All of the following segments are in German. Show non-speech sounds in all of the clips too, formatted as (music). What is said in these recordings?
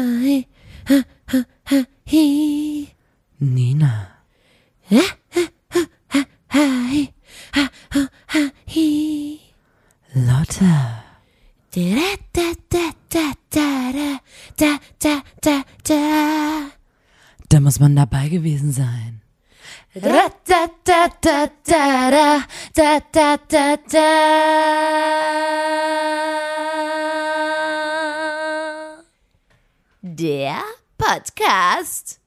Hi, ha, ha, ha, hi. Nina. Hi, ha, ha, ha, hi. Lotte. Da, da, da, da, da, da, da, da, da. Da muss man dabei gewesen sein. Da, da, da, da, da, da, da, da, da, da. Podcast.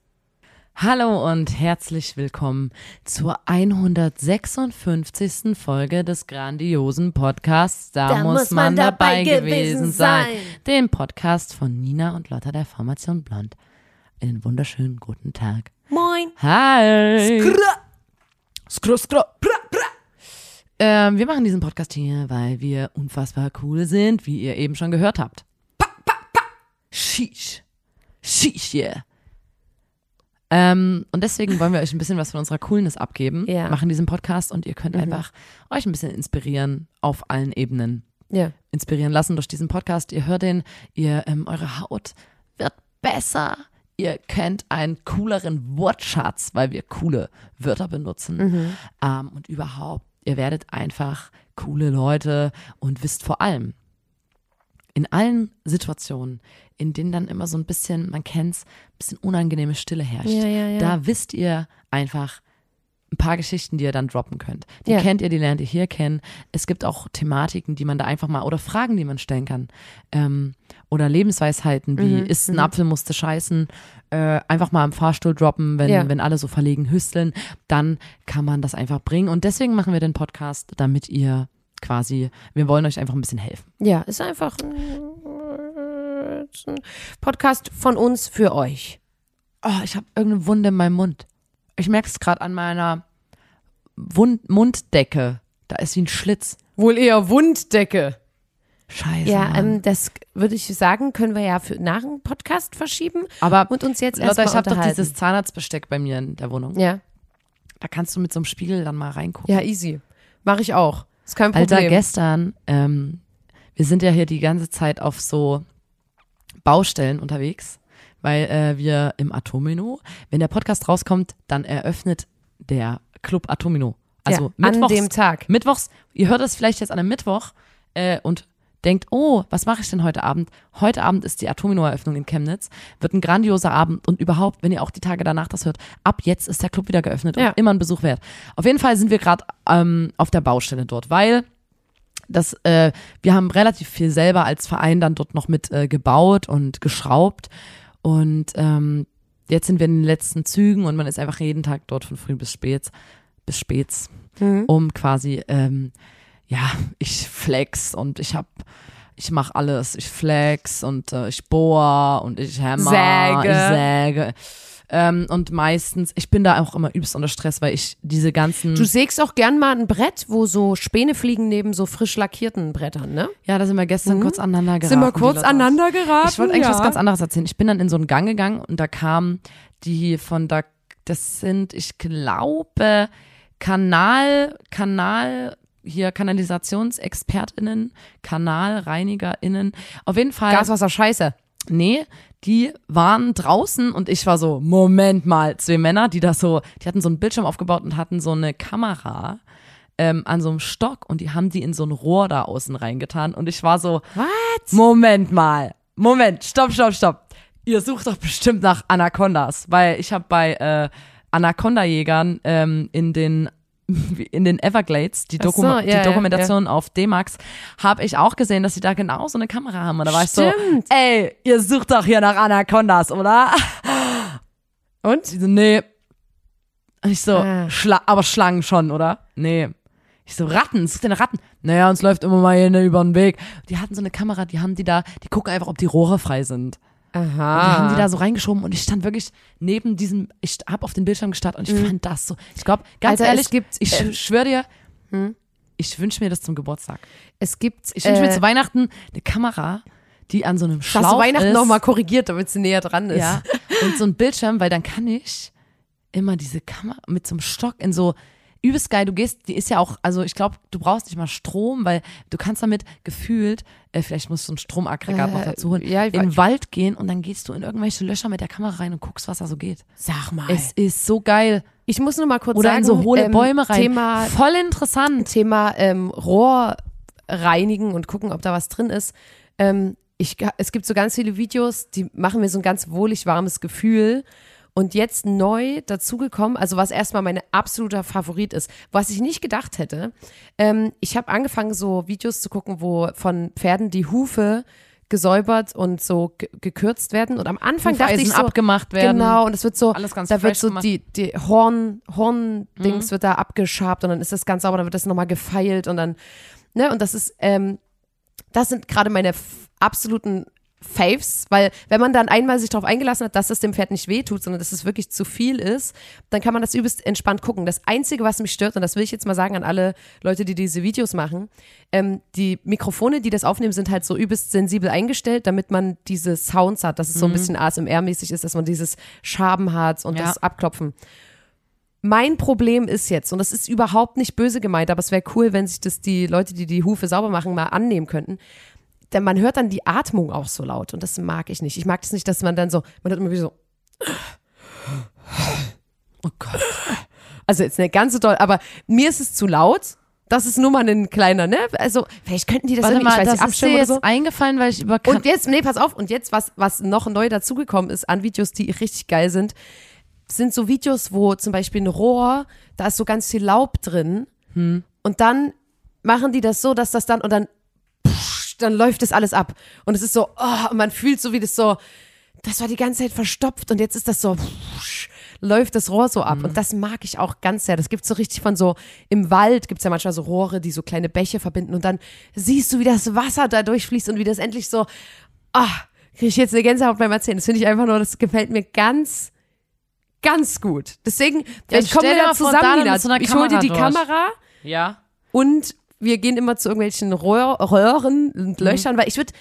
Hallo und herzlich willkommen zur 156. Folge des grandiosen Podcasts. Da, muss, man, dabei gewesen sein. Dem Podcast von Nina und Lotta der Formation Blond. Einen wunderschönen guten Tag. Moin. Hi. Skru, skru, pra, pra. Ähm, wir machen diesen Podcast hier, weil wir unfassbar cool sind, wie ihr eben schon gehört habt. Pa, pa, pa. Sheesh. Sheesh, yeah. Ähm, und deswegen wollen wir euch ein bisschen was von unserer Coolness abgeben, Ja. machen diesen Podcast und ihr könnt einfach euch ein bisschen inspirieren auf allen Ebenen. Ja. Inspirieren lassen durch diesen Podcast. Ihr hört den, ihr, ähm, eure Haut wird besser. Ihr kennt einen cooleren Wortschatz, weil wir coole Wörter benutzen. Ähm, und überhaupt, ihr werdet einfach coole Leute und wisst vor allem, in allen Situationen, in denen dann immer so ein bisschen, man kennt's, ein bisschen unangenehme Stille herrscht, Ja, ja, ja. da wisst ihr einfach ein paar Geschichten, die ihr dann droppen könnt. Die kennt ihr, die lernt ihr hier kennen. Es gibt auch Thematiken, die man da einfach mal, oder Fragen, die man stellen kann. Ähm, oder Lebensweisheiten wie, Mhm, ist ein Apfel, musste scheißen, äh, einfach mal im Fahrstuhl droppen, wenn, Ja. wenn alle so verlegen hüsteln, dann kann man das einfach bringen. Und deswegen machen wir den Podcast, damit ihr quasi, wir wollen euch einfach ein bisschen helfen. Ja, ist einfach ein, Podcast von uns für euch. Oh, ich habe irgendeine Wunde in meinem Mund. Ich merke es gerade an meiner Wund Munddecke. Da ist wie ein Schlitz. Wohl eher Wunddecke. Scheiße. Ja, ähm, das würde ich sagen, können wir ja für nach dem Podcast verschieben aber und uns jetzt erstmal ich habe doch dieses Zahnarztbesteck bei mir in der Wohnung. ja, Da kannst du mit so einem Spiegel dann mal reingucken. ja, easy. Mache ich auch. Ist kein Problem. Alter, gestern, ähm, wir sind ja hier die ganze Zeit auf so Baustellen unterwegs, weil äh, wir im Atomino, wenn der Podcast rauskommt, dann eröffnet der Club Atomino. Also ja, an mittwochs, dem Tag. Mittwochs, ihr hört es vielleicht jetzt an einem Mittwoch äh, und denkt, oh, was mache ich denn heute Abend? Heute Abend ist die Atomino-Eröffnung in Chemnitz. Wird ein grandioser Abend und überhaupt, wenn ihr auch die Tage danach das hört, ab jetzt ist der Club wieder geöffnet Ja. und immer ein Besuch wert. Auf jeden Fall sind wir gerade ähm, auf der Baustelle dort, weil das, äh, wir haben relativ viel selber als Verein dann dort noch mit äh, gebaut und geschraubt und ähm, jetzt sind wir in den letzten Zügen und man ist einfach jeden Tag dort von früh bis spät, bis späts, Mhm. um quasi, ähm, ja, ich flex und ich hab, ich mach alles, ich flex und äh, ich bohr und ich hammer, Säge. ich säge. Ähm, und meistens, ich bin da auch immer übelst unter Stress, weil ich diese ganzen, Du sägst auch gern mal ein Brett, wo so Späne fliegen neben so frisch lackierten Brettern, ne? ja, da sind wir gestern kurz aneinander geraten. Sind wir kurz aneinander geraten? Ich wollte eigentlich ja. was ganz anderes erzählen. Ich bin dann in so einen Gang gegangen und da kam die von da, das sind, ich glaube, Kanal, Kanal, hier KanalisationsexpertInnen, KanalreinigerInnen. Auf jeden Fall. Gaswasser scheiße. Nee, die waren draußen und ich war so, Moment mal, zwei Männer, die das so, die hatten so einen Bildschirm aufgebaut und hatten so eine Kamera ähm, an so einem Stock und die haben die in so ein Rohr da außen reingetan und ich war so, What? Moment mal, Moment, stopp, stopp, stopp. Ihr sucht doch bestimmt nach Anacondas, weil ich habe bei äh, Anaconda-Jägern ähm, in den in den Everglades, die, Ach Doku so, ja, die Dokumentation auf D-Max, habe ich auch gesehen, dass sie da genau so eine Kamera haben. Und da war ich so, Stimmt. ey, ihr sucht doch hier nach Anacondas, oder? Und? Sie so, nee. Und ich so, Ah. Schla aber Schlangen schon, oder? Nee. Ich so, Ratten, sucht nach Ratten? Naja, uns läuft immer mal hier über den Weg. Die hatten so eine Kamera, die haben die da, die gucken einfach, ob die Rohre frei sind. Die haben die Aha. da so reingeschoben und ich stand wirklich neben diesem, ich habe auf den Bildschirm gestarrt und ich fand das so, ich glaube, ganz Mhm. Alter, ehrlich, gibt, ich äh, schwöre dir, ich wünsche mir das zum Geburtstag. Es gibt. Ich wünsche mir äh, zu Weihnachten eine Kamera, die an so einem Schlauch du Weihnachten nochmal korrigiert, damit sie näher dran ist? Ja. Und so ein Bildschirm, weil dann kann ich immer diese Kamera mit so einem Stock in so übelst geil. Du gehst, die ist ja auch, also ich glaube, du brauchst nicht mal Strom, weil du kannst damit gefühlt, äh, vielleicht musst du ein Stromaggregat noch Äh, dazu holen, ja, in den Wald gehen und dann gehst du in irgendwelche Löcher mit der Kamera rein und guckst, was da so geht. Sag mal. Es ist so geil. ich muss nur mal kurz Oder sagen, in so hohle ähm, Bäume rein. Thema, Voll interessant. Thema ähm, Rohr reinigen und gucken, ob da was drin ist. Ähm, ich, es gibt so ganz viele Videos, die machen mir so ein ganz wohlig warmes Gefühl. Und jetzt neu dazugekommen, also was erstmal mein absoluter Favorit ist, was ich nicht gedacht hätte. Ähm, ich habe angefangen, so Videos zu gucken, wo von Pferden die Hufe gesäubert und so ge gekürzt werden. Und am Anfang dachte ich Hufeisen so, abgemacht werden. Genau, und es wird so, Alles ganz da wird so gemacht. die, die Horn, Horn-Dings Mhm. wird da abgeschabt und dann ist das ganz sauber, dann wird das nochmal gefeilt und dann, ne, und das ist, ähm, das sind gerade meine absoluten Faves, weil wenn man dann einmal sich darauf eingelassen hat, dass es dem Pferd nicht wehtut, sondern dass es wirklich zu viel ist, dann kann man das übelst entspannt gucken. Das Einzige, was mich stört, und das will ich jetzt mal sagen an alle Leute, die diese Videos machen, ähm, die Mikrofone, die das aufnehmen, sind halt so übelst sensibel eingestellt, damit man diese Sounds hat, dass es so ein bisschen ASMR-mäßig ist, dass man dieses Schaben hat und Ja. das Abklopfen. Mein Problem ist jetzt, und das ist überhaupt nicht böse gemeint, aber es wäre cool, wenn sich das die Leute, die die Hufe sauber machen, mal annehmen könnten. Denn man hört dann die Atmung auch so laut und das mag ich nicht. Ich mag das nicht, dass man dann so, man hört immer wie so, Oh Gott. also jetzt nicht ganz so doll, aber mir ist es zu laut. Das ist nur mal ein kleiner, ne? Also, vielleicht könnten die das Warte irgendwie, mal, ich weiß das nicht, ist dir jetzt so. eingefallen, weil ich über Und jetzt, nee, pass auf, und jetzt, was, was noch neu dazugekommen ist an Videos, die richtig geil sind, sind so Videos, wo zum Beispiel ein Rohr, da ist so ganz viel Laub drin Hm. und dann machen die das so, dass das dann, und dann, dann läuft das alles ab. Und es ist so, oh, und man fühlt so, wie das so, das war die ganze Zeit verstopft und jetzt ist das so, pff, läuft das Rohr so ab. Mhm. Und das mag ich auch ganz sehr. Das gibt so richtig von so, im Wald gibt es ja manchmal so Rohre, die so kleine Bäche verbinden und dann siehst du, wie das Wasser da durchfließt und wie das endlich so, ah, kriege ich jetzt eine Gänsehaut beim Erzählen. Das finde ich einfach nur, das gefällt mir ganz, ganz gut. Deswegen, dir da mal vor, zusammen, Nina. so Ich hole dir die durch. Kamera Ja. und wir gehen immer zu irgendwelchen Röhr, Röhren Mhm. und Löchern, weil ich würde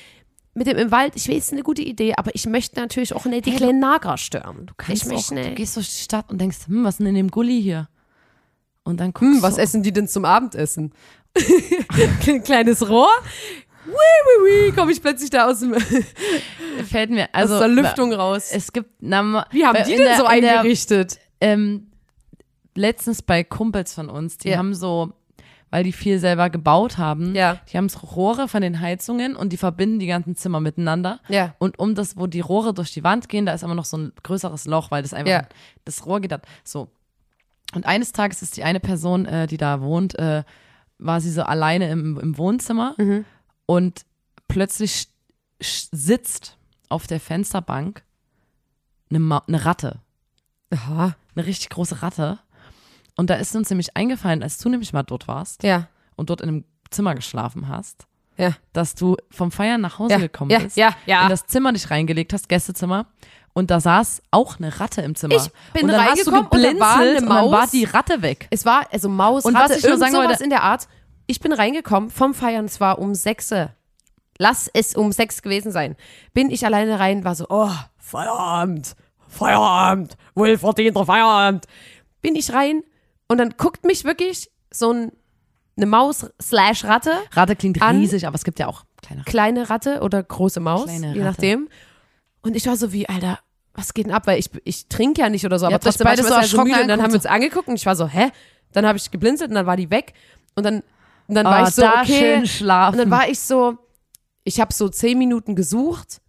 mit dem im Wald, ich weiß, ist eine gute Idee, aber ich möchte natürlich auch nicht die Hey, kleinen Nager stören. Du Kannst ich auch, möchte du nicht. gehst durch die Stadt und denkst, hm, was ist denn in dem Gully hier? Und dann guckst Hm, du, was essen die denn zum Abendessen? Ein (laughs) kleines Rohr? Wii, wii, wii, komme ich plötzlich da aus, dem, (laughs) fällt mir, also aus der Lüftung raus. Es gibt, na, Wie haben äh, die denn der, so in der, eingerichtet? ähm, letztens bei Kumpels von uns, die Ja. haben so, weil die viel selber gebaut haben, Ja. die haben Rohre von den Heizungen und die verbinden die ganzen Zimmer miteinander. Ja. Und um das, wo die Rohre durch die Wand gehen, da ist aber noch so ein größeres Loch, weil das einfach, Ja. das Rohr geht da, so. Und eines Tages ist die eine Person, äh, die da wohnt, äh, war sie so alleine im, im Wohnzimmer Mhm. und plötzlich sitzt auf der Fensterbank eine, Ma eine Ratte Aha. eine richtig große Ratte. Und da ist uns nämlich eingefallen, als du nämlich mal dort warst Ja. und dort in einem Zimmer geschlafen hast, Ja. dass du vom Feiern nach Hause Ja. gekommen Ja. bist, Ja. Ja. in das Zimmer dich reingelegt hast, Gästezimmer, und da saß auch eine Ratte im Zimmer. Ich bin und dann hast du reingekommen und da war eine und dann war Maus. die Ratte weg. Es war, also Maus, Und Ratte, was ich nur sagen wollte- in der Art. Ich bin reingekommen vom Feiern, es war um sechs. Lass es um sechs gewesen sein. Bin ich alleine rein, war so, oh, Feierabend, Feierabend, wohlverdienter Feierabend. Bin ich rein und dann guckt mich wirklich so ein, eine Maus slash Ratte, Ratte klingt An- riesig, aber es gibt ja auch kleine kleine Ratte oder große Maus, Kleine je Ratte. nachdem. Und ich war so wie, Alter, was geht denn ab? Weil ich, ich trinke ja nicht oder so, aber trotzdem beide war ich so so erschrocken müde und dann haben wir uns angeguckt, und ich war so, hä? Dann habe ich geblinzelt und dann war die weg und dann, und dann war Ah, ich so, da okay. schön schlafen. Und dann war ich so, ich habe so zehn Minuten gesucht,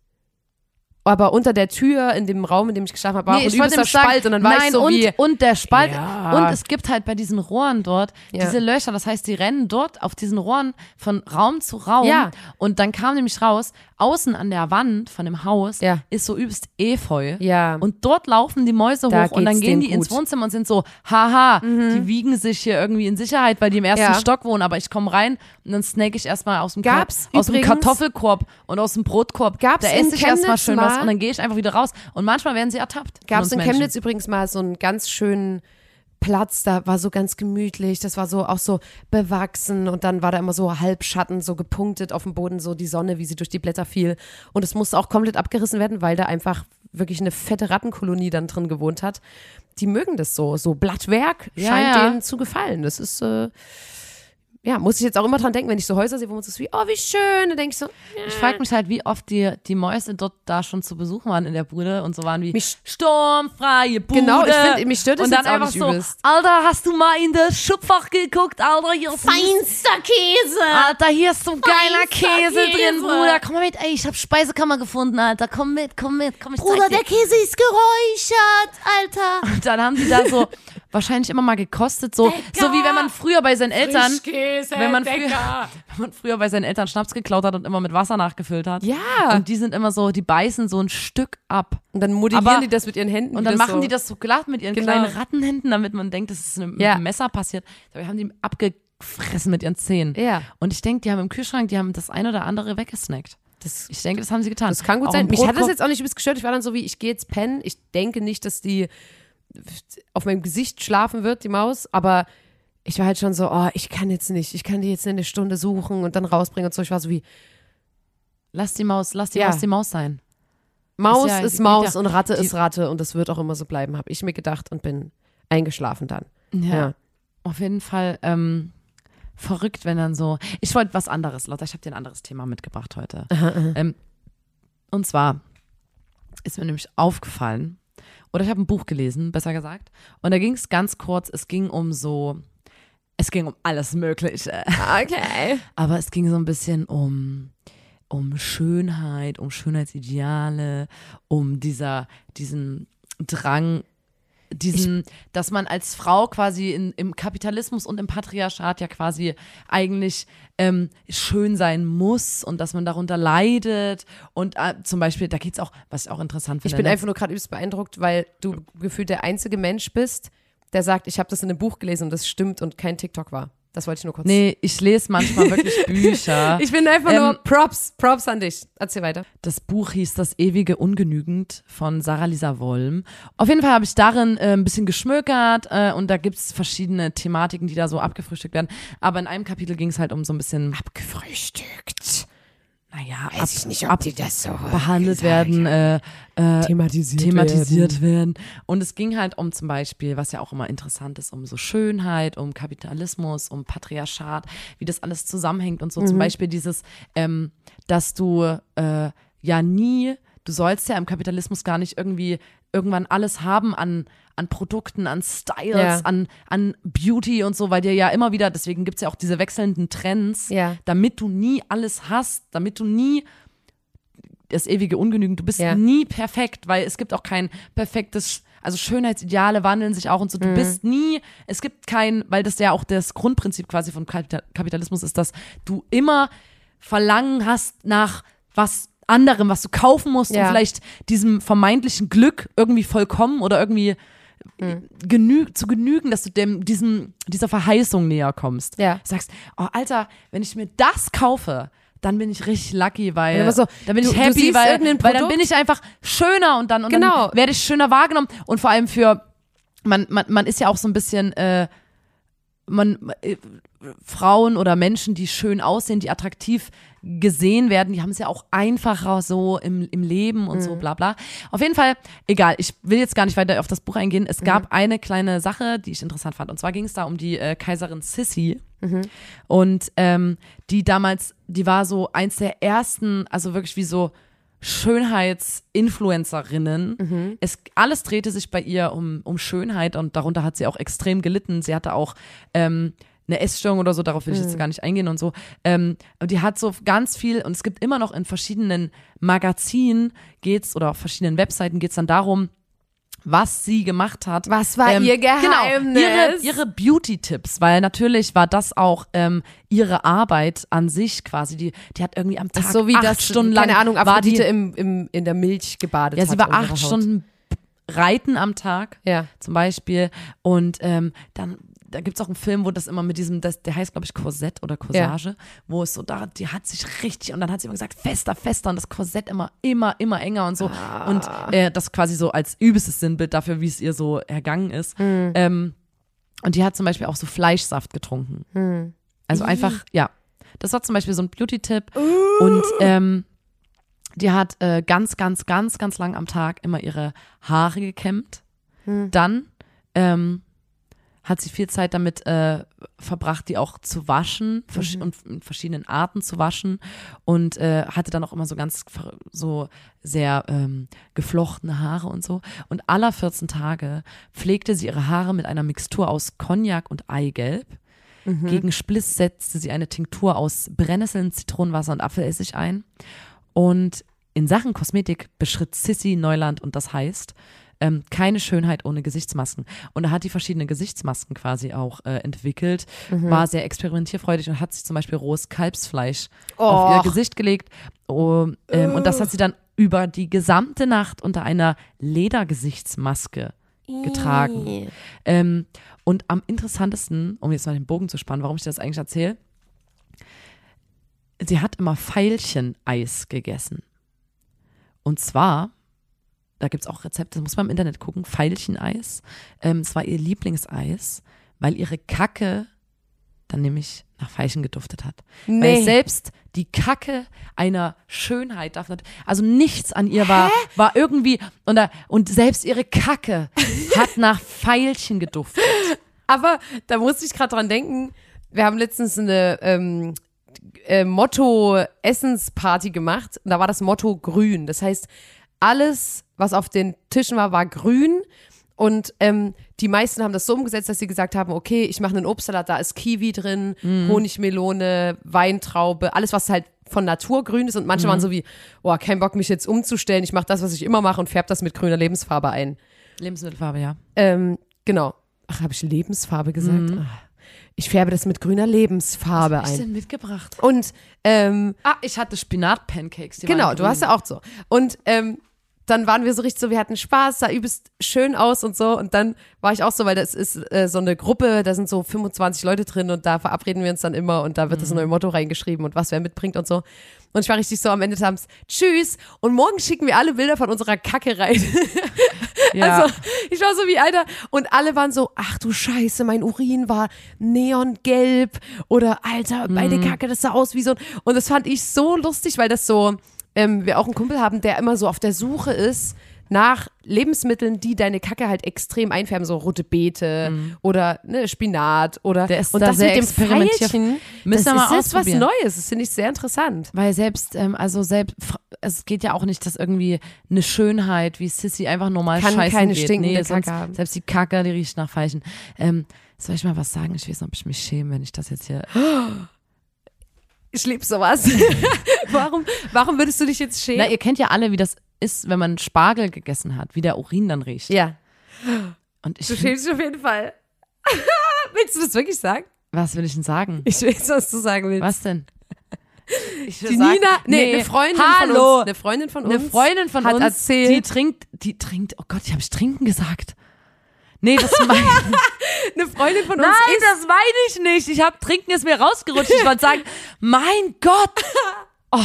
aber unter der Tür in dem Raum, in dem ich geschlafen habe, war Nee, auch ich wollte übelster nämlich sagen, Spalt und dann war nein, ich so und, wie, und der Spalt Ja. und es gibt halt bei diesen Rohren dort Ja. diese Löcher, das heißt, die rennen dort auf diesen Rohren von Raum zu Raum Ja. und dann kam nämlich raus, außen an der Wand von dem Haus Ja. ist so übelst Efeu ja, und dort laufen die Mäuse Da hoch und dann gehen die ins gut. Mhm. Wohnzimmer und sind so, haha, die wiegen sich hier irgendwie in Sicherheit, weil die im ersten. Stock wohnen, aber ich komme rein und dann snake ich erstmal aus dem, Gab's aus dem Kartoffelkorb und aus dem Brotkorb. Gab's da esse ich erstmal schön was mal- und dann gehe ich einfach wieder raus und manchmal werden sie ertappt. Gab es in Menschen. Chemnitz übrigens mal so einen ganz schönen Platz, da war so ganz gemütlich, das war so auch so bewachsen und dann war da immer so Halbschatten, so gepunktet auf dem Boden, so die Sonne, wie sie durch die Blätter fiel. Und es musste auch komplett abgerissen werden, weil da einfach wirklich eine fette Rattenkolonie dann drin gewohnt hat, die mögen das so. So Blattwerk Ja, scheint ja. denen zu gefallen. Das ist, äh, ja, muss ich jetzt auch immer dran denken, wenn ich so Häuser sehe, wo man so ist wie, oh, wie schön. Dann denke ich so, Ich frage mich halt, wie oft die, die Mäuse dort da schon zu Besuch waren in der Bude und so waren wie Mich- sturmfreie Bude. Genau, ich find, mich stört dann jetzt auch einfach nicht so, übelst. Alter, hast du mal in das Schubfach geguckt, Alter? Hier ist ein Feinster Käse. Alter, hier ist so ein geiler Feinster Käse, drin, Käse. Bruder. Komm mal mit, ey, ich hab Speisekammer gefunden, Alter. Komm mit, komm mit, komm, ich Bruder, der Käse ist geräuchert, Alter. Und dann haben die da so wahrscheinlich immer mal gekostet, so, so wie wenn man früher bei seinen Eltern, Frischkäse, wenn man, früher, (laughs) wenn man früher bei seinen Eltern Schnaps geklaut hat und immer mit Wasser nachgefüllt hat. Ja. Und die sind immer so, die beißen so ein Stück ab. Und dann modellieren Aber- die das mit ihren Händen. Und dann machen so. die das so glatt mit ihren Genau. kleinen Rattenhänden, damit man denkt, das ist mit Ja. einem Messer passiert. Dabei haben die abgefressen mit ihren Zähnen. Ja. Und ich denke, die haben im Kühlschrank, die haben das ein oder andere weggesnackt. Das, Ich denke, das haben sie getan. das kann gut Auch sein. ein Mich hat das jetzt auch nicht übelst gestört. Ich war dann so wie, ich gehe jetzt pennen. Ich denke nicht, dass die auf meinem Gesicht schlafen wird, die Maus. Aber ich war halt schon so, oh, ich kann jetzt nicht. Ich kann die jetzt eine Stunde suchen und dann rausbringen und so. Ich war so wie, Lass die Maus, lass die Ja. Maus die Maus sein. Maus ja- ist Maus ja- und Ratte ist Ratte und das wird auch immer so bleiben, habe ich mir gedacht und bin eingeschlafen dann. Ja. Ja. Auf jeden Fall ähm, verrückt, wenn dann so. Ich wollte was anderes, Lotta. Ich habe dir ein anderes Thema mitgebracht heute. Ähm, und zwar ist mir nämlich aufgefallen, oder ich habe ein Buch gelesen, besser gesagt. Und da ging es ganz kurz, es ging um so, es ging um alles Mögliche. Okay. (laughs) Aber es ging so ein bisschen um, um Schönheit, um Schönheitsideale, um dieser, diesen Drang, diesen, dass man als Frau quasi in, im Kapitalismus und im Patriarchat ja quasi eigentlich ähm, schön sein muss und dass man darunter leidet. Und äh, zum Beispiel, da geht's auch, was ich auch interessant finde. Ich bin ne? einfach nur gerade übelst beeindruckt, weil du gefühlt der einzige Mensch bist, der sagt, ich habe das in einem Buch gelesen und das stimmt und kein TikTok war. Das wollte ich nur kurz. Nee, ich lese manchmal wirklich (laughs) Bücher. Ich bin einfach Ähm, nur Props, Props an dich. Erzähl weiter. Das Buch hieß Das ewige Ungenügend von Sarah Lisa Wollm. Auf jeden Fall habe ich darin äh, ein bisschen geschmökert äh, und da gibt's verschiedene Thematiken, die da so abgefrühstückt werden. Aber in einem Kapitel ging es halt um so ein bisschen, Abgefrühstückt. Naja, ab, Weiß ich nicht, ob ab, die das so behandelt gesagt werden, äh, äh, thematisiert, thematisiert werden. Und es ging halt um zum Beispiel, was ja auch immer interessant ist, um so Schönheit, um Kapitalismus, um Patriarchat, wie das alles zusammenhängt und so. Mhm. Zum Beispiel dieses, ähm, dass du äh, ja nie, du sollst ja im Kapitalismus gar nicht irgendwie irgendwann alles haben an, an Produkten, an Styles, Ja. an, an Beauty und so, weil dir ja immer wieder, deswegen gibt's ja auch diese wechselnden Trends, Ja. damit du nie alles hast, damit du nie das ewige Ungenügend. Du bist Ja. nie perfekt, weil es gibt auch kein perfektes, also Schönheitsideale wandeln sich auch und so. Du bist nie, es gibt kein, weil das ja auch das Grundprinzip quasi von Kapita- Kapitalismus ist, dass du immer Verlangen hast nach was anderem, was du kaufen musst, Ja. vielleicht diesem vermeintlichen Glück irgendwie vollkommen oder irgendwie genü zu genügen, dass du dem, diesem, dieser Verheißung näher kommst. Ja. Sagst, oh Alter, wenn ich mir das kaufe, dann bin ich richtig lucky, weil Ja, so, dann bin du- ich happy, weil, weil dann bin ich einfach schöner und dann, und Genau. dann werde ich schöner wahrgenommen und vor allem für man, man, man ist ja auch so ein bisschen äh, man äh, Frauen oder Menschen, die schön aussehen, die attraktiv gesehen werden, die haben es ja auch einfacher so im, im Leben und Mhm. so bla bla. Auf jeden Fall, egal, ich will jetzt gar nicht weiter auf das Buch eingehen. Es Mhm. gab eine kleine Sache, die ich interessant fand. Und zwar ging es da um die äh, Kaiserin Sissi. Mhm. Und ähm, die damals, die war so eins der ersten, also wirklich wie so Schönheitsinfluencerinnen. Mhm. Es, alles drehte sich bei ihr um, um Schönheit und darunter hat sie auch extrem gelitten. Sie hatte auch ähm, eine Essstörung oder so, darauf will ich Mhm. jetzt gar nicht eingehen und so. Ähm, und die hat so ganz viel, und es gibt immer noch in verschiedenen Magazinen geht's oder auf verschiedenen Webseiten geht's dann darum, was sie gemacht hat. Was war ihr Geheimnis? Genau, ihre, ihre Beauty-Tipps, weil natürlich war das auch ähm, ihre Arbeit an sich quasi. Die, die hat irgendwie am Tag so wie acht das, Stunden lang keine Ahnung, war die, Aphrodite im, im, in der Milch gebadet ja, sie war acht. Stunden Reiten am Tag Ja. zum Beispiel. Und ähm, dann, da gibt's auch einen Film, wo das immer mit diesem, das, der heißt, glaube ich, Korsett oder Corsage, wo es so da, die hat sich richtig, und dann hat sie immer gesagt, fester, fester und das Korsett immer, immer, immer enger und so. Und äh, das quasi so als übelstes Sinnbild dafür, wie es ihr so ergangen ist. Ähm, und die hat zum Beispiel auch so Fleischsaft getrunken. Also einfach, ja. Das war zum Beispiel so ein Beauty-Tipp. Und ähm, Die hat äh, ganz, ganz, ganz, ganz lang am Tag immer ihre Haare gekämmt. Dann ähm, hat sie viel Zeit damit äh, verbracht, die auch zu waschen versch und in verschiedenen Arten zu waschen und äh, hatte dann auch immer so ganz so sehr ähm, geflochtene Haare und so. Und aller 14 Tage pflegte sie ihre Haare mit einer Mixtur aus Cognac und Eigelb. Gegen Spliss setzte sie eine Tinktur aus Brennnesseln, Zitronenwasser und Apfelessig ein. Und in Sachen Kosmetik beschritt Sissy Neuland und das heißt, ähm, keine Schönheit ohne Gesichtsmasken. Und da hat die verschiedene Gesichtsmasken quasi auch äh, entwickelt, war sehr experimentierfreudig und hat sich zum Beispiel rohes Kalbsfleisch auf ihr Och. Gesicht gelegt. Oh, ähm, Und das hat sie dann über die gesamte Nacht unter einer Ledergesichtsmaske getragen. Ähm, und am interessantesten, um jetzt mal den Bogen zu spannen, warum ich das eigentlich erzähle, sie hat immer Veilchen-Eis gegessen. Und zwar, da gibt es auch Rezepte, das muss man im Internet gucken, Veilchen-Eis. Ähm, es war ihr Lieblingseis, weil ihre Kacke dann nämlich nach Veilchen geduftet hat. Weil Nee. selbst die Kacke einer Schönheit darf nicht, also nichts an ihr war, war irgendwie, und, da, und selbst ihre Kacke (laughs) hat nach Veilchen geduftet. Aber da musste ich gerade dran denken, wir haben letztens eine ähm, äh, Motto-Essensparty gemacht. Und da war das Motto grün. Das heißt, alles, was auf den Tischen war, war grün. Und ähm, die meisten haben das so umgesetzt, dass sie gesagt haben, okay, ich mache einen Obstsalat, da ist Kiwi drin, Honigmelone, Weintraube, alles, was halt von Natur grün ist. Und manche waren so wie, oh, kein Bock, mich jetzt umzustellen. Ich mache das, was ich immer mache und färbe das mit grüner Lebensfarbe ein. Lebensmittelfarbe, ja. Ähm, genau. Ach, habe ich Lebensfarbe gesagt? Ah. Ich färbe das mit grüner Lebensfarbe Was ein. denn mitgebracht? Und ähm, Ah, ich hatte Spinat-Pancakes. genau, du hast ja auch so. Und ähm, dann waren wir so richtig so, wir hatten Spaß, sah übelst schön aus und so. Und dann war ich auch so, weil das ist äh, so eine Gruppe, da sind so 25 Leute drin und da verabreden wir uns dann immer und da wird das Mhm. neue Motto reingeschrieben und was wer mitbringt und so. Und ich war richtig so am Ende des Abends, tschüss. Und morgen schicken wir alle Bilder von unserer Kacke rein. (laughs) Ja. Also, ich war so wie Alter. Und alle waren so, ach du Scheiße, mein Urin war neongelb. Oder Alter, meine Kacke, das sah aus wie so. Und das fand ich so lustig, weil das so, ähm, wir auch einen Kumpel haben, der immer so auf der Suche ist nach Lebensmitteln, die deine Kacke halt extrem einfärben, so rote Beete oder ne, Spinat oder Der ist und da das mit dem experimentier- Feilchen, Müssen das ist mal jetzt was. Neues, das finde ich sehr interessant. Weil selbst, ähm, also selbst, es geht ja auch nicht, dass irgendwie eine Schönheit wie Sissy einfach normal Kann scheißen keine geht. stinkende nee, Kacke haben. Selbst die Kacke, die riecht nach Veilchen. Ähm, soll ich mal was sagen? Ich weiß nicht, ob ich mich schäme, wenn ich das jetzt hier. (gasps) Ich liebe sowas. (laughs) warum, warum würdest du dich jetzt schämen? Na, ihr kennt ja alle, wie das ist, wenn man Spargel gegessen hat, wie der Urin dann riecht. ja, Und ich, du schämst dich auf jeden Fall. (laughs) Willst du das wirklich sagen? was will ich denn sagen? Ich weiß, was du sagen willst. Was denn? Ich Die sagen- Nina, nee, eine Freundin Hallo. von uns, eine Freundin von uns, Eine Freundin von hat uns, erzählt, die trinkt, die trinkt, oh Gott, ich habe ich trinken gesagt. Nee, das meine (laughs) eine Freundin von Nein, uns ist, das meine ich nicht. Ich habe Trinken ist mir rausgerutscht. Ich wollte sagen, (laughs) mein Gott. Oh,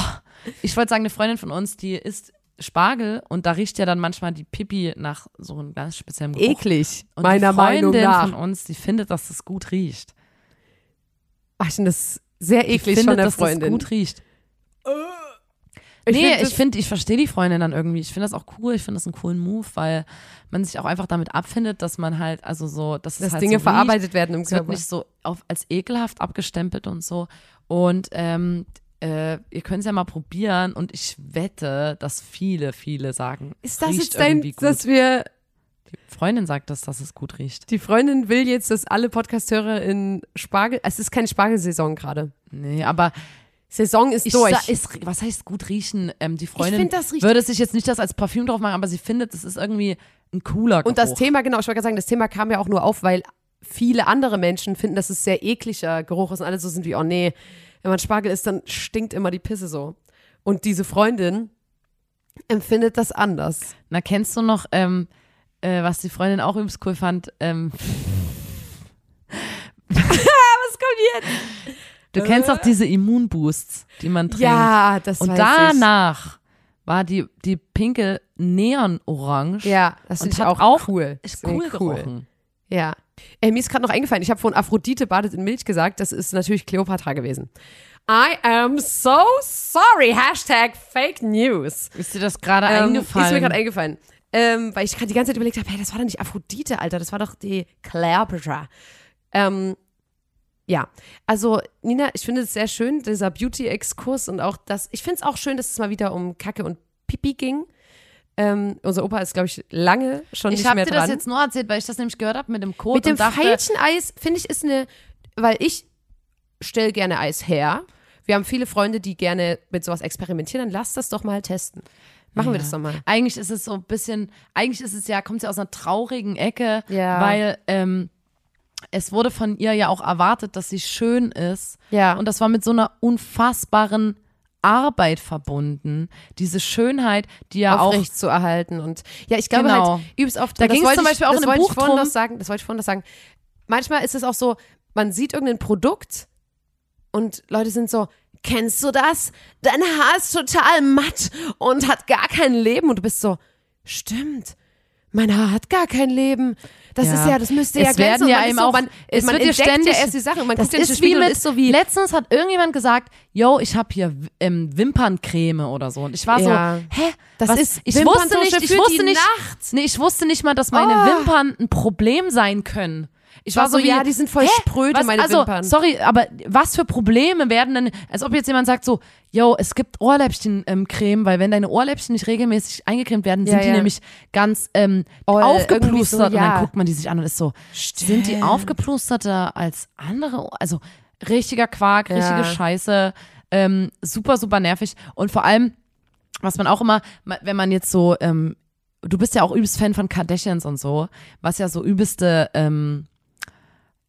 ich wollte sagen, eine Freundin von uns, die isst Spargel und da riecht ja dann manchmal die Pipi nach so einem ganz speziellen Geruch. eklig, Und meiner die Meinung Freundin nach. von uns, die findet, dass das gut riecht. Ach, ich finde das sehr Die eklig findet, von der dass Freundin. das gut riecht. Ich nee, find ich finde, ich verstehe die Freundin dann irgendwie. Ich finde das auch cool. Ich finde das einen coolen Move, weil man sich auch einfach damit abfindet, dass man halt, also so, dass es dass halt Dinge so riecht. verarbeitet werden im Es wird Körper. nicht so auf, als ekelhaft abgestempelt und so. Und ähm, äh, ihr könnt es ja mal probieren und ich wette, dass viele, viele sagen, Ist das riecht jetzt dein, gut. dass wir, Die Freundin sagt das, dass es gut riecht. die Freundin will jetzt, dass alle Podcasthörer in Spargel, es ist keine Spargelsaison gerade. Nee, aber Saison ist ich durch. sa- ist, was heißt gut riechen? Ähm, die Freundin find, das riecht- würde sich jetzt nicht das als Parfüm drauf machen, aber sie findet, es ist irgendwie ein cooler Geruch. Und das Thema, genau, ich wollte gerade sagen, das Thema kam ja auch nur auf, weil viele andere Menschen finden, dass es sehr ekliger Geruch ist und alle so sind wie, oh nee, wenn man Spargel isst, dann stinkt immer die Pisse so. Und diese Freundin empfindet das anders. Na, kennst du noch, ähm, äh, was die Freundin auch übelst cool fand? Ähm, (laughs) Was kommt jetzt? Du kennst doch diese Immunboosts, die man trinkt. Ja, das Und weiß danach war die, die pinke Neonorange. ich. Ja, das ich hat auch, auch- cool. Ist cool, finde ich gerochen. Ja. Ey, mir ist gerade noch eingefallen, ich habe von Aphrodite badet in Milch gesagt, das ist natürlich Kleopatra gewesen. I am so sorry. Hashtag Fake News. Ist dir das gerade Ähm, eingefallen? Ist mir gerade eingefallen. Ähm, weil ich gerade die ganze Zeit überlegt habe, hey, das war doch nicht Aphrodite, Alter, das war doch die Cleopatra. Ähm, ja, also Nina, ich finde es sehr schön, dieser Beauty-Exkurs und auch das, ich finde es auch schön, dass es mal wieder um Kacke und Pipi ging. Ähm, unser Opa ist, glaube ich, lange schon ich nicht habe mehr dir dran. das jetzt nur erzählt, weil ich das nämlich gehört habe mit dem Code Mit dem Veilcheneis, finde ich, ist eine, weil ich stelle gerne Eis her. Wir haben viele Freunde, die gerne mit sowas experimentieren, dann lass das doch mal testen. Machen wir Ja. das doch mal. Eigentlich ist es so ein bisschen, eigentlich ist es ja, kommt es ja aus einer traurigen Ecke, Ja. weil ähm, es wurde von ihr ja auch erwartet, dass sie schön ist. Ja. Und das war mit so einer unfassbaren Arbeit verbunden. Diese Schönheit, die ja auch. zu erhalten und ja, ich glaube Genau. halt übelst oft. Da das ging's wollte zum ich- Beispiel auch das in wollte Buch drum. noch sagen. Das wollte ich vorhin noch sagen. Manchmal ist es auch so, man sieht irgendein Produkt und Leute sind so, kennst du das? Dein Haar ist total matt und hat gar kein Leben und du bist so, stimmt. Mein Haar hat gar kein Leben. Das Ja. ist ja, das müsste Es ja glänzen. werden ja ist eben so, auch- man, es man wird ja ständig- ja erst die Sachen. Man Das ist Spiegel wie mit, ist so wie, letztens hat irgendjemand gesagt, yo, ich habe hier ähm, Wimperncreme oder so. Und ich war Ja. so, hä? Das was? ist ich wusste nicht, ich wusste nicht, Nacht. nee, ich wusste nicht mal, dass meine Oh. Wimpern ein Problem sein können. Ich war, war so, so wie, ja, die sind voll hä? spröde, was, meine also, Wimpern. Sorry, aber was für Probleme werden denn, als ob jetzt jemand sagt so, yo, es gibt Ohrläppchen-Creme, weil wenn deine Ohrläppchen nicht regelmäßig eingecremt werden, sind Ja, die ja. nämlich ganz ähm, Oll, irgendwie aufgeplustert so, und ja. dann guckt man die sich an und ist so, sind die Stimmt. aufgeplusterter als andere? Also richtiger Quark, richtige. Scheiße, ähm, super, super nervig und vor allem, was man auch immer, wenn man jetzt so, ähm, du bist ja auch übelst Fan von Kardashians und so, was ja so übelste, ähm,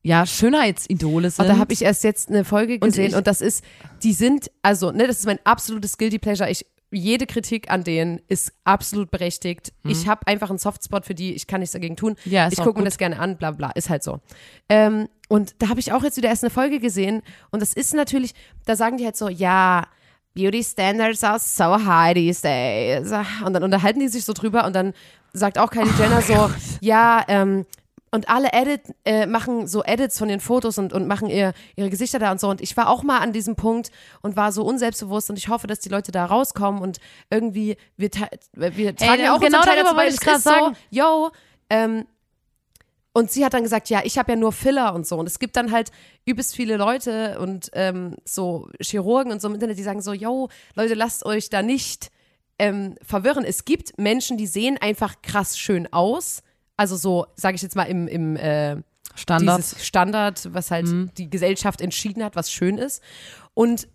ja, Schönheitsidole sind. Und da habe ich erst jetzt eine Folge gesehen ich- und, das ist, die sind, also, ne, das ist mein absolutes Guilty Pleasure. Ich, jede Kritik an denen ist absolut berechtigt. Ich habe einfach einen Softspot für die, ich kann nichts dagegen tun. Hm. Ja, ich gucke mir das gerne an, bla bla, ist halt so. Ähm, und da habe ich auch jetzt wieder erst eine Folge gesehen und das ist natürlich, da sagen die halt so, ja, Beauty Standards are so high these days. Und dann unterhalten die sich so drüber und dann sagt auch Kylie Oh Jenner so, ja, ähm, und alle Edit, äh, machen so Edits von den Fotos und, und machen ihr, ihre Gesichter da und so. Und ich war auch mal an diesem Punkt und war so unselbstbewusst und ich hoffe, dass die Leute da rauskommen und irgendwie, wir, wir tragen ja auch genau darüber wollte ich grad ist so, sagen. yo, ähm, und sie hat dann gesagt, ja, ich habe ja nur Filler und so. Und es gibt dann halt übelst viele Leute und ähm, so Chirurgen und so im Internet, die sagen so, yo, Leute, lasst euch da nicht ähm, verwirren. Es gibt Menschen, die sehen einfach krass schön aus. Also so, sage ich jetzt mal, im, im äh, Standard. Mhm. dieses Standard, was halt die Gesellschaft entschieden hat, was schön ist. Und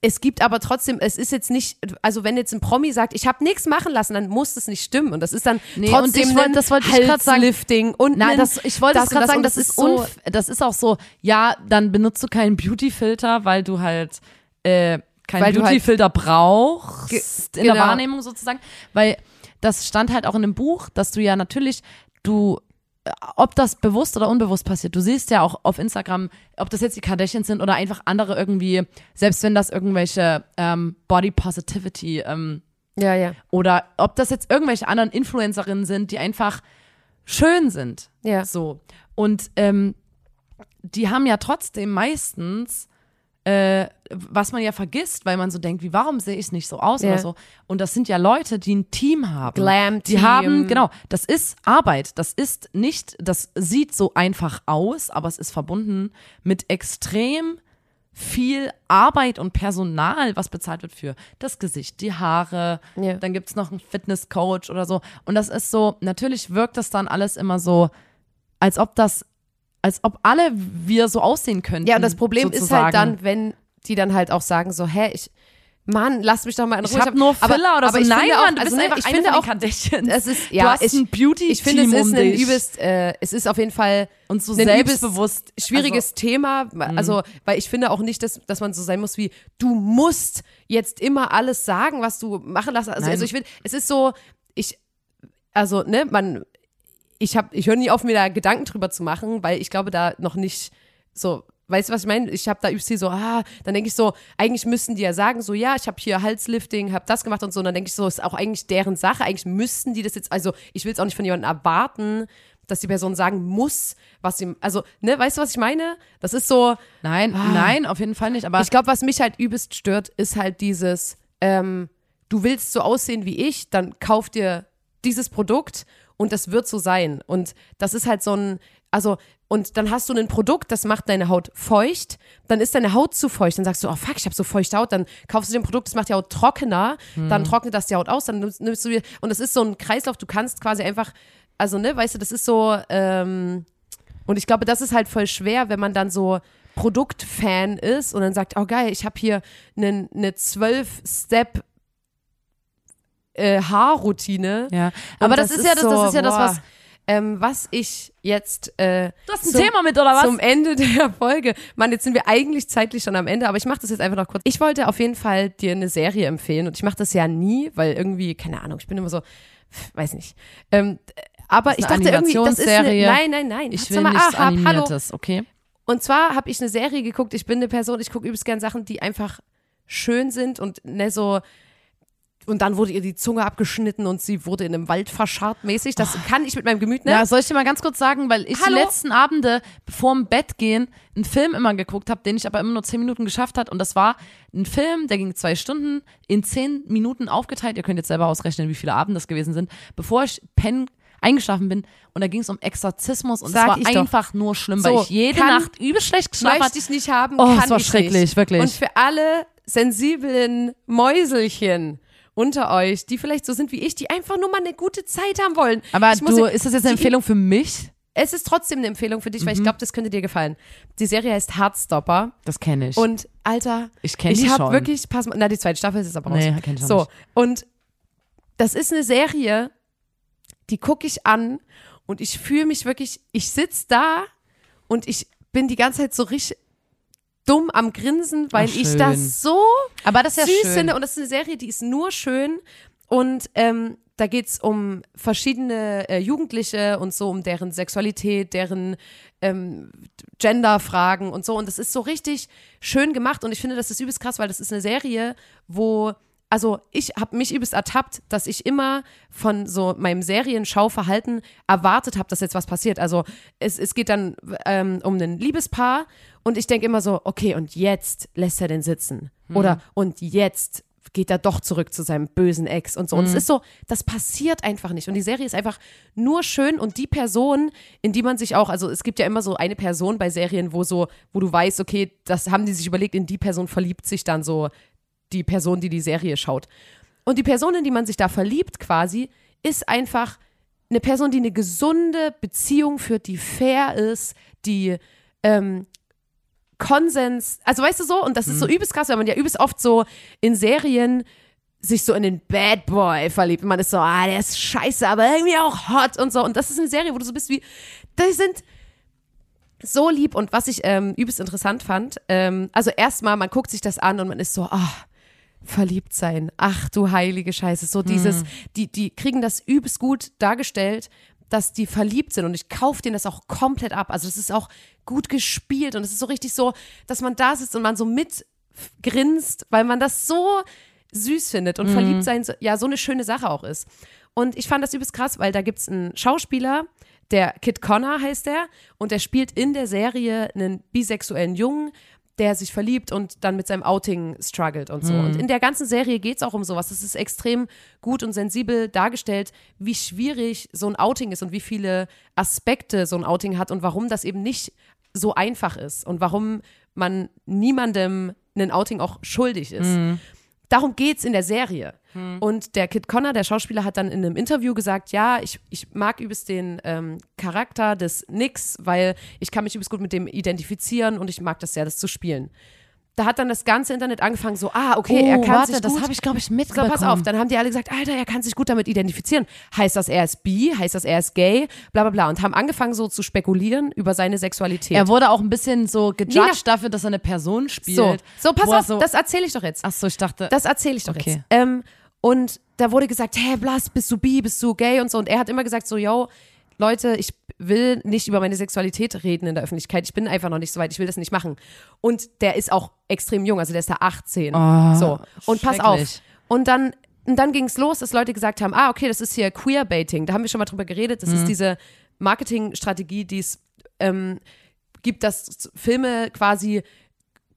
es gibt aber trotzdem, es ist jetzt nicht, also wenn jetzt ein Promi sagt, ich habe nichts machen lassen, dann muss das nicht stimmen. Und das ist dann Nee, und trotzdem ich wollt- das wollte ich grad sagen. Und Nein, ein das, ich wollte und gerade sagen, und das, ist so, das ist auch so, ja, dann benutzt du keinen Beauty-Filter, weil du halt äh, keinen halt- Beauty-Filter brauchst Ge- in der genau. Wahrnehmung sozusagen, weil das stand halt auch in dem Buch, dass du ja natürlich, du äh, ob das bewusst oder unbewusst passiert. Du siehst ja auch auf Instagram, ob das jetzt die Kardashians sind oder einfach andere irgendwie, selbst wenn das irgendwelche ähm, Body Positivity ähm, Ja, ja. oder ob das jetzt irgendwelche anderen Influencerinnen sind, die einfach schön sind. Ja. So. Und ähm, die haben ja trotzdem meistens, äh, was man ja vergisst, weil man so denkt, wie, warum sehe ich nicht so aus Ja. oder so. Und das sind ja Leute, die ein Team haben. Glam-Team. Die haben, genau, das ist Arbeit. Das ist nicht, das sieht so einfach aus, aber es ist verbunden mit extrem viel Arbeit und Personal, was bezahlt wird für das Gesicht, die Haare, Ja. dann gibt's noch einen Fitnesscoach oder so. Und das ist so, natürlich wirkt das dann alles immer so, als ob das, als ob alle wir so aussehen könnten. Ja, und das Problem ist sozusagen. halt dann, wenn die dann halt auch sagen so, hä, ich, Mann, lass mich doch mal in Ruhe. ich habe nur aber- Filler oder aber so. Nein, finde auch, Mann, du also, bist ne, einfach ich finde auch, es ist, du ja, hast ich, ein beauty ich finde, es um ist ein dich. übelst, äh, es ist auf jeden Fall und so ein selbstbewusst. übelst schwieriges Thema. Also, weil ich finde auch nicht, dass, dass man so sein muss wie, du musst jetzt immer alles sagen, was du machen lässt. Also, also ich finde, es ist so, ich, also, ne, man, ich habe, ich höre nie auf, mir da Gedanken drüber zu machen, weil ich glaube, da noch nicht so, weißt du, was ich meine? Ich habe da viel so, ah, dann denke ich so, eigentlich müssten die ja sagen, so, ja, ich habe hier Halslifting, habe das gemacht und so, und dann denke ich so, ist auch eigentlich deren Sache, eigentlich müssten die das jetzt, also ich will es auch nicht von jemandem erwarten, dass die Person sagen muss, was sie, also, ne, weißt du, was ich meine? Das ist so, Nein, nein, auf jeden Fall nicht. Aber ich glaube, was mich halt übelst stört, ist halt dieses, ähm, du willst so aussehen wie ich, dann kauf dir dieses Produkt und das wird so sein. Und das ist halt so ein, also, und dann hast du ein Produkt, das macht deine Haut feucht, dann ist deine Haut zu feucht, dann sagst du, oh fuck, ich habe so feuchte Haut, dann kaufst du dir ein Produkt, das macht die Haut trockener, dann trocknet das die Haut aus, dann nimmst, nimmst du wieder, und das ist so ein Kreislauf, du kannst quasi einfach, also, ne, weißt du, das ist so, ähm, und ich glaube, das ist halt voll schwer, wenn man dann so Produktfan ist und dann sagt, oh geil, ich habe hier eine ne 12-Step äh, Haarroutine. ja. Aber das, ist ja das, das ist ja das, boah, was. Ähm, was ich jetzt äh, Du hast ein zum- Thema mit, oder was? zum Ende (laughs) der Folge. Mann, jetzt sind wir eigentlich zeitlich schon am Ende, aber ich mache das jetzt einfach noch kurz. Ich wollte auf jeden Fall dir eine Serie empfehlen und ich mache das ja nie, weil irgendwie, keine Ahnung, ich bin immer so, weiß nicht. Ähm, aber ich dachte irgendwie, das ist eine, nein, nein, nein. Ich will mal, nichts ah, hab- hallo. Animiertes, okay? Und zwar habe ich eine Serie geguckt. Ich bin eine Person, ich gucke übelst gern Sachen, die einfach schön sind und ne so. Und dann wurde ihr die Zunge abgeschnitten und sie wurde in einem Wald verscharrt mäßig. Das kann ich mit meinem Gemüt, ne? Ja, soll ich dir mal ganz kurz sagen, weil ich Hallo? die letzten Abende vorm Bett gehen einen Film immer geguckt habe, den ich aber immer nur zehn Minuten geschafft hat und das war ein Film, der ging zwei Stunden in zehn Minuten aufgeteilt. Ihr könnt jetzt selber ausrechnen, wie viele Abende das gewesen sind, bevor ich pennen eingeschlafen bin und da ging es um Exorzismus und Sag es war ich doch. einfach nur schlimm, So, weil ich jede Nacht übel schlecht geschlafen habe. ich nicht haben, Oh, kann es war ich schrecklich, nicht. wirklich. Und für alle sensiblen Mäuselchen unter euch, die vielleicht so sind wie ich, die einfach nur mal eine gute Zeit haben wollen. Aber ich muss du, ist das jetzt eine Empfehlung für mich? Es ist trotzdem eine Empfehlung für dich, weil ich Mhm. glaube, das könnte dir gefallen. Die Serie heißt Heartstopper. Das kenne ich. Und Alter, Ich kenn die ich habe wirklich, pass mal, na die zweite Staffel ist jetzt aber raus. Nee, kenn ich so nicht. und das ist eine Serie, die gucke ich an und ich fühle mich wirklich, ich sitz da und ich bin die ganze Zeit so richtig dumm am Grinsen, weil Ach, ich das so aber das ist ja süß schön. finde. Und das ist eine Serie, die ist nur schön. Und ähm, da geht's um verschiedene äh, Jugendliche und so um deren Sexualität, deren ähm, Genderfragen und so. Und das ist so richtig schön gemacht. Und ich finde, das ist übelst krass, weil das ist eine Serie, wo also ich habe mich übelst ertappt, dass ich immer von so meinem Serienschauverhalten erwartet habe, dass jetzt was passiert. Also es, es geht dann ähm, um ein Liebespaar und ich denke immer so, okay, und jetzt lässt er den sitzen. Oder und jetzt geht er doch zurück zu seinem bösen Ex und so. Und es ist so, das passiert einfach nicht. Und die Serie ist einfach nur schön und die Person, in die man sich auch, also es gibt ja immer so eine Person bei Serien, wo so, wo du weißt, okay, das haben die sich überlegt, in die Person verliebt sich dann so die Person, die die Serie schaut. Und die Person, in die man sich da verliebt quasi, ist einfach eine Person, die eine gesunde Beziehung führt, die fair ist, die ähm, Konsens, also weißt du so, und das ist so übelst krass, weil man ja übelst oft so in Serien sich so in den Bad Boy verliebt. Und man ist so, ah, der ist scheiße, aber irgendwie auch hot und so. Und das ist eine Serie, wo du so bist wie, die sind so lieb. Und was ich ähm, übelst interessant fand, ähm, also erstmal, man guckt sich das an und man ist so, ah, verliebt sein. Ach du heilige Scheiße. So dieses, die, die kriegen das übelst gut dargestellt, dass die verliebt sind und ich kaufe denen das auch komplett ab. Also das ist auch gut gespielt und es ist so richtig so, dass man da sitzt und man so mitgrinst, weil man das so süß findet und verliebt sein so, ja so eine schöne Sache auch ist. Und ich fand das übelst krass, weil da gibt's einen Schauspieler, der Kit Connor heißt der und der spielt in der Serie einen bisexuellen Jungen, der sich verliebt und dann mit seinem Outing struggelt und so. Und in der ganzen Serie geht's auch um sowas. Es ist extrem gut und sensibel dargestellt, wie schwierig so ein Outing ist und wie viele Aspekte so ein Outing hat und warum das eben nicht so einfach ist und warum man niemandem einen Outing auch schuldig ist. Darum geht's in der Serie. Und der Kid Connor, der Schauspieler, hat dann in einem Interview gesagt, ja, ich, ich mag übelst den ähm, Charakter des Nicks, weil ich kann mich übelst gut mit dem identifizieren und ich mag das sehr, das zu spielen. Da hat dann das ganze Internet angefangen, so, ah, okay, oh, er kann warte, sich das gut habe ich, glaube ich, so, mitbekommen. pass auf, dann haben die alle gesagt, Alter, er kann sich gut damit identifizieren. Heißt das, er ist bi? Heißt das, er ist gay? Bla bla bla. Und haben angefangen so zu spekulieren über seine Sexualität. Er wurde auch ein bisschen so gejudged Nina- dafür, dass er eine Person spielt. so, so, pass auf, so, das erzähle ich doch jetzt. Ach so, ich dachte. Das erzähle ich doch Okay. jetzt. Ähm, und da wurde gesagt, hä, Blas, bist du bi, bist du gay und so. Und er hat immer gesagt so, yo, Leute, ich will nicht über meine Sexualität reden in der Öffentlichkeit. Ich bin einfach noch nicht so weit, ich will das nicht machen. Und der ist auch extrem jung, also der ist da 18. Oh, so. Und pass auf. Und dann, und dann ging es los, dass Leute gesagt haben, ah, okay, das ist hier Queerbaiting. Da haben wir schon mal drüber geredet. Das Mhm. ist diese Marketingstrategie, die es ähm, gibt, dass Filme quasi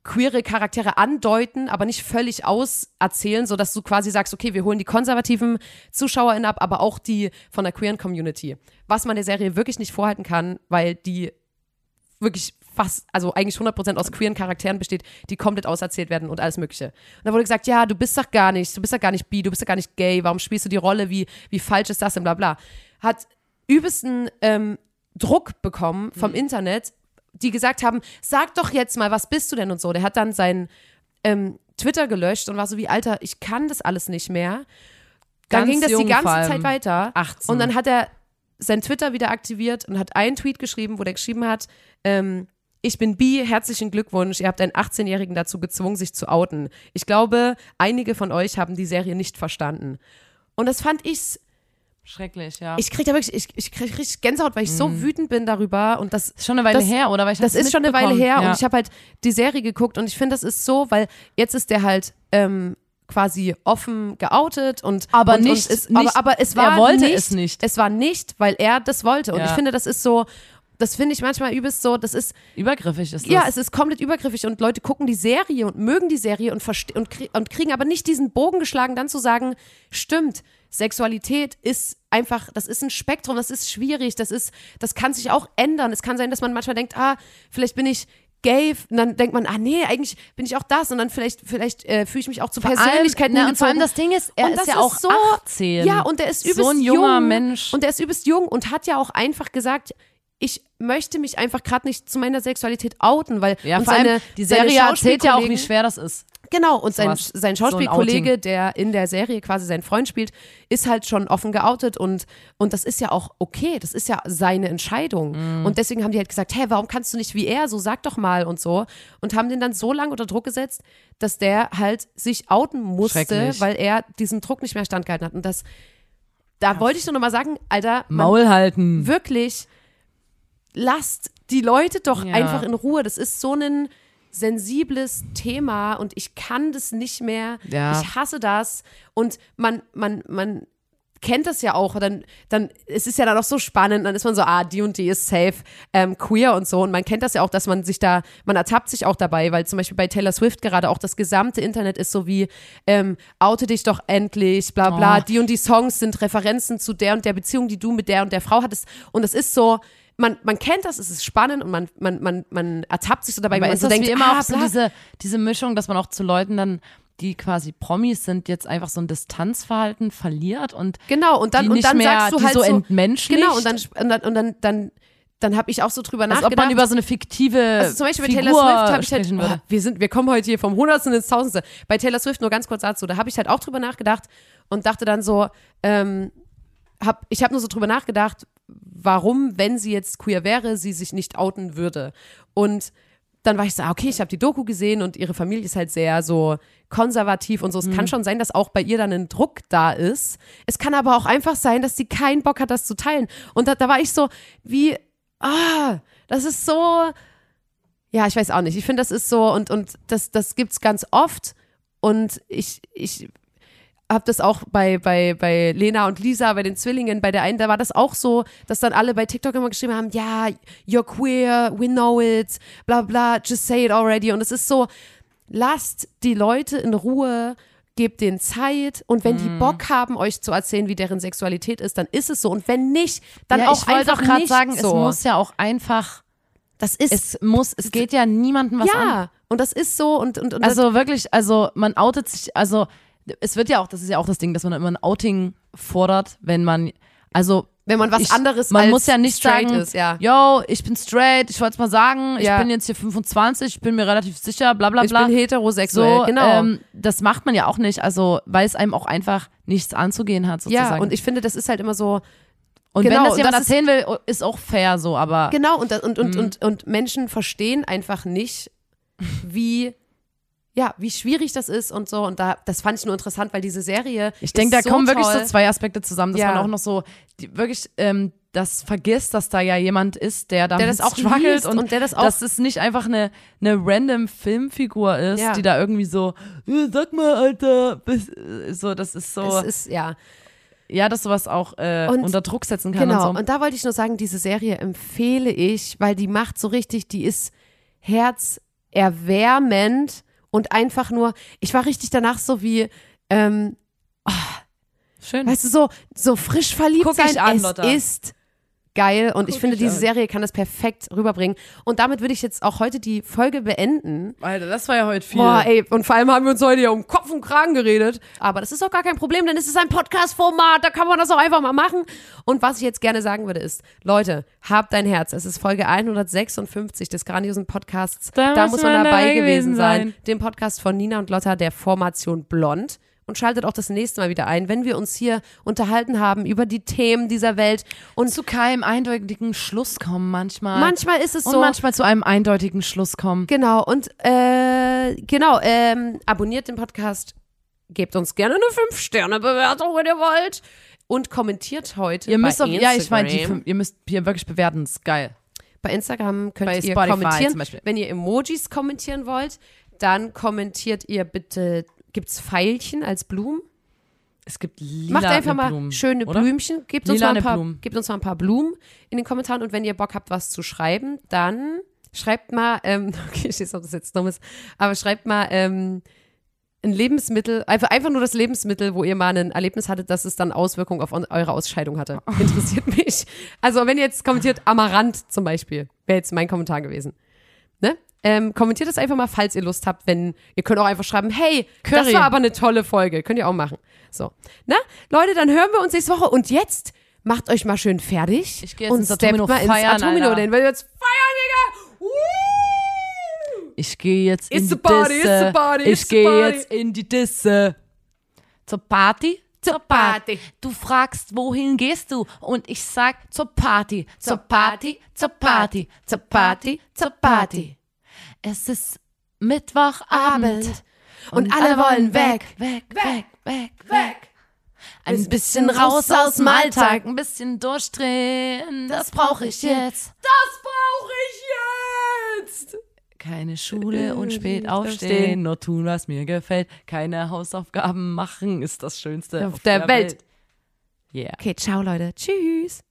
queere Charaktere andeuten, aber nicht völlig auserzählen, sodass du quasi sagst, okay, wir holen die konservativen ZuschauerInnen ab, aber auch die von der queeren Community. Was man der Serie wirklich nicht vorhalten kann, weil die wirklich fast, also eigentlich 100% aus queeren Charakteren besteht, die komplett auserzählt werden und alles mögliche. Und da wurde gesagt, ja, du bist doch gar nicht, du bist doch gar nicht bi, du bist doch gar nicht gay, warum spielst du die Rolle, wie, wie falsch ist das denn, bla bla. Hat übelsten ähm, Druck bekommen vom Internet, die gesagt haben, sag doch jetzt mal, was bist du denn und so. Der hat dann sein ähm, Twitter gelöscht und war so wie, Alter, ich kann das alles nicht mehr. Dann Ganz ging das die ganze. Zeit weiter. 18. Und dann hat er sein Twitter wieder aktiviert und hat einen Tweet geschrieben, wo der geschrieben hat, ähm, ich bin bi, herzlichen Glückwunsch, ihr habt einen 18-Jährigen dazu gezwungen, sich zu outen. Ich glaube, einige von euch haben die Serie nicht verstanden. Und das fand ich, Schrecklich, ja. ich krieg da wirklich, ich, ich krieg richtig Gänsehaut, weil ich so wütend bin darüber und das ist schon eine Weile das- her, oder? Weil ich das ist schon eine Weile her ja. und ich habe halt die Serie geguckt und ich finde, das ist so, weil jetzt ist der halt ähm, quasi offen geoutet und Aber und, nicht- und ist, nicht- aber, aber es er war wollte nicht, es nicht. Es war nicht, weil er das wollte und Ja. ich finde, das ist so, das finde ich manchmal übelst so, das ist Übergriffig ist das. ja, es ist komplett übergriffig und Leute gucken die Serie und mögen die Serie und, und, krie und kriegen aber nicht diesen Bogen geschlagen, dann zu sagen, stimmt, Sexualität ist einfach, das ist ein Spektrum, das ist schwierig, das ist, das kann sich auch ändern. Es kann sein, dass man manchmal denkt, ah, vielleicht bin ich gay, und dann denkt man, ah nee, eigentlich bin ich auch das und dann vielleicht, vielleicht äh, fühle ich mich auch zu Vor allem- Persönlichkeiten ne, und vor allem das Ding ist, er ist ja auch so, 18. Ja, und der ist übelst So ein junger jung, Mensch. Und der ist übelst jung und hat ja auch einfach gesagt, ich möchte mich einfach gerade nicht zu meiner Sexualität outen, weil ja, vor allem, die Serie erzählt ja auch, wie schwer das ist. Genau, und sein, sein So ein Schauspielkollege, Outing. der in der Serie quasi seinen Freund spielt, ist halt schon offen geoutet und, und das ist ja auch okay, das ist ja seine Entscheidung. Mhm. Und deswegen haben die halt gesagt, hä, warum kannst du nicht wie er, so sag doch mal und so. Und haben den dann so lange unter Druck gesetzt, dass der halt sich outen musste, weil er diesem Druck nicht mehr standgehalten hat. Und das, da wollte ich nur noch mal sagen, Alter, Maul halten. wirklich, lasst die Leute doch Ja. einfach in Ruhe. Das ist so ein sensibles Thema und ich kann das nicht mehr. Ja. Ich hasse das. Und man, man, man kennt das ja auch. Dann, dann, es ist ja dann auch so spannend. Dann ist man so, ah, die und die ist safe, ähm, queer und so. Und man kennt das ja auch, dass man sich da, man ertappt sich auch dabei, weil zum Beispiel bei Taylor Swift gerade auch das gesamte Internet ist so wie, ähm, oute dich doch endlich, bla bla. Oh. Die und die Songs sind Referenzen zu der und der Beziehung, die du mit der und der Frau hattest. Und es ist so, man, man kennt das, es ist spannend und man, man, man, man ertappt sich so dabei, weil man ist so denkt, immer ah, auch so diese, diese Mischung, dass man auch zu Leuten dann, die quasi Promis sind, jetzt einfach so ein Distanzverhalten verliert und Genau, und dann, und dann mehr, sagst du halt so entmenschlicht. genau, und dann, und dann, und dann, dann, dann habe ich auch so drüber als ob nachgedacht. man über so eine fiktive also zum Beispiel bei Figur Taylor Swift habe ich halt, sprechen oh, würde. wir sind, wir kommen heute hier vom Hundertsten ins Tausendste. Bei Taylor Swift nur ganz kurz dazu, da habe ich halt auch drüber nachgedacht und dachte dann so, ähm, hab, ich habe nur so drüber nachgedacht, warum, wenn sie jetzt queer wäre, sie sich nicht outen würde. Und dann war ich so, ah, okay, ich habe die Doku gesehen und ihre Familie ist halt sehr so konservativ und so. Es kann schon sein, dass auch bei ihr dann ein Druck da ist. Es kann aber auch einfach sein, dass sie keinen Bock hat, das zu teilen. Und da, da war ich so, wie, ah, das ist so, ja, ich weiß auch nicht. Ich finde, das ist so und, und das, das gibt's ganz oft. Und ich, ich habe das auch bei, bei, bei Lena und Lisa, bei den Zwillingen, bei der einen, da war das auch so, dass dann alle bei TikTok immer geschrieben haben, ja, you're queer, we know it, bla bla, just say it already. Und es ist so, lasst die Leute in Ruhe, gebt denen Zeit und wenn Mhm. die Bock haben, euch zu erzählen, wie deren Sexualität ist, dann ist es so. Und wenn nicht, dann ja, auch ich wollte einfach auch gerade sagen, so. es muss ja auch einfach, das ist, es muss, es geht ja niemandem was an. ja, und das ist so und, und, und Also wirklich, also man outet sich, also es wird ja auch, das ist ja auch das Ding, dass man immer ein Outing fordert, wenn man, also wenn man was ich, anderes man als muss ja nicht straight sagen, ist, ja. yo, ich bin straight, ich wollte es mal sagen, Ja. ich bin jetzt hier 25, ich bin mir relativ sicher, bla bla Ich bla. bin heterosexuell, so, genau. ähm, das macht man ja auch nicht, also weil es einem auch einfach nichts anzugehen hat sozusagen. ja, und ich finde, das ist halt immer so, und genau, wenn das jemand das erzählen will, ist auch fair so, aber genau, und, und, Mhm. und, und, und Menschen verstehen einfach nicht, wie, ja, wie schwierig das ist und so. Und da, das fand ich nur interessant, weil diese Serie. Ich denke, da so kommen wirklich toll. so zwei Aspekte zusammen, dass Ja. man auch noch so die, wirklich ähm, das vergisst, dass da ja jemand ist, der damit Der das auch struggelt und, und der das auch- dass es nicht einfach eine, eine random Filmfigur ist, Ja. die da irgendwie so, "Äh, sag mal, Alter, äh, so, das ist so. Es ist, ja. Ja, dass sowas auch äh, Und- unter Druck setzen kann Genau, und so. und da wollte ich nur sagen, diese Serie empfehle ich, weil die macht so richtig, die ist herzerwärmend und einfach nur, ich war richtig danach so wie, ähm, Schön. weißt du, so, so frisch verliebt Guck sein, an, es Lotta. ist geil und ich Guck finde, ich diese an. Serie kann das perfekt rüberbringen und damit würde ich jetzt auch heute die Folge beenden. Alter, das war ja heute viel. Boah, ey, und vor allem haben wir uns heute ja um Kopf und Kragen geredet. Aber das ist auch gar kein Problem, denn es ist ein Podcast-Format, da kann man das auch einfach mal machen. Und was ich jetzt gerne sagen würde ist, Leute, habt dein Herz. Es ist Folge 156 des grandiosen Podcasts. Da, Da muss man man dabei gewesen sein. sein. Dem Podcast von Nina und Lotta der Formation Blond. Und schaltet auch das nächste Mal wieder ein, wenn wir uns hier unterhalten haben über die Themen dieser Welt. Und zu keinem eindeutigen Schluss kommen manchmal. manchmal ist es und so. manchmal zu einem eindeutigen Schluss kommen. Genau, und äh, genau, ähm, abonniert den Podcast, gebt uns gerne eine 5-Sterne-Bewertung, wenn ihr wollt. Und kommentiert heute Ihr müsst bei auf, ja, ich meine, Instagram. ihr müsst hier wirklich bewerten, das ist geil. Bei Instagram könnt Bei ihr Spotify kommentieren. zum Beispiel. Wenn ihr Emojis kommentieren wollt, dann kommentiert ihr bitte, gibt's Pfeilchen als Blumen? Es gibt lila Macht einfach mal Blumen, schöne oder? Blümchen, gebt uns, mal ein paar, Blumen. gebt uns mal ein paar Blumen in den Kommentaren und wenn ihr Bock habt, was zu schreiben, dann schreibt mal, ähm, (laughs) okay, ich weiß ob das jetzt dumm ist, aber schreibt mal ähm, ein Lebensmittel, einfach, einfach nur das Lebensmittel, wo ihr mal ein Erlebnis hattet, dass es dann Auswirkungen auf eure Ausscheidung hatte. (laughs) Interessiert mich. Also wenn ihr jetzt kommentiert, Amaranth zum Beispiel, wäre jetzt mein Kommentar gewesen. Ne? Ähm, kommentiert das einfach mal, falls ihr Lust habt, wenn, ihr könnt auch einfach schreiben, hey, das Curry. war aber eine tolle Folge. Könnt ihr auch machen. So. Na, Leute, dann hören wir uns nächste Woche. Und jetzt macht euch mal schön fertig. Ich geh jetzt und ins steppt Atomino mal ins feiern, Atomino, denn wir jetzt feiern, Digga. Woo! Ich gehe jetzt in It's die party, Disse. it's party, it's ich gehe party. jetzt in die Disse. Zur Party? Zur Party. Du fragst, wohin gehst du? Und ich sag zur Party. Zur Party, zur Party, zur Party, zur Party. Es ist Mittwochabend. Und alle wollen weg, weg, weg, weg, weg. Ein Bisschen raus aus dem Alltag. Ein bisschen durchdrehen, das brauche ich jetzt. Das brauche ich jetzt. Keine Schule und spät Aufstehen. aufstehen, nur tun, was mir gefällt. Keine Hausaufgaben machen ist das Schönste Auf auf, der der, Welt. Welt. Yeah. Okay, ciao, Leute. Tschüss.